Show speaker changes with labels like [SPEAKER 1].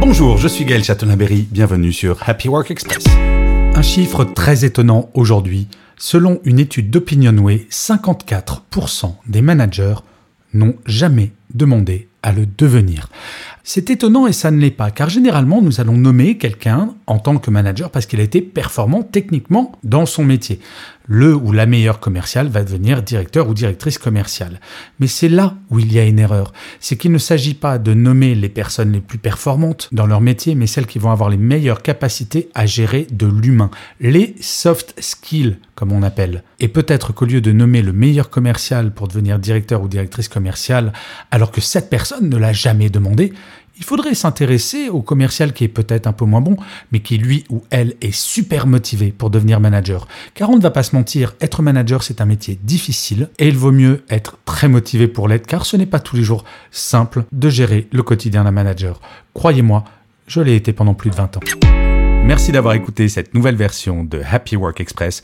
[SPEAKER 1] Bonjour, je suis Gaël Châtelain-Berry, bienvenue sur Happy Work Express. Un chiffre très étonnant aujourd'hui. Selon une étude d'Opinionway, 54% des managers n'ont jamais demandé à le devenir. C'est étonnant et ça ne l'est pas, car généralement nous allons nommer quelqu'un en tant que manager parce qu'il a été performant techniquement dans son métier. Le ou la meilleure commerciale va devenir directeur ou directrice commerciale. Mais c'est là où il y a une erreur. C'est qu'il ne s'agit pas de nommer les personnes les plus performantes dans leur métier, mais celles qui vont avoir les meilleures capacités à gérer de l'humain. Les soft skills, comme on appelle. Et peut-être qu'au lieu de nommer le meilleur commercial pour devenir directeur ou directrice commerciale, alors que cette personne ne l'a jamais demandé, il faudrait s'intéresser au commercial qui est peut-être un peu moins bon, mais qui lui ou elle est super motivé pour devenir manager. Car on ne va pas se mentir, être manager c'est un métier difficile et il vaut mieux être très motivé pour l'être car ce n'est pas tous les jours simple de gérer le quotidien d'un manager. Croyez-moi, je l'ai été pendant plus de 20 ans. Merci d'avoir écouté cette nouvelle version de Happy Work Express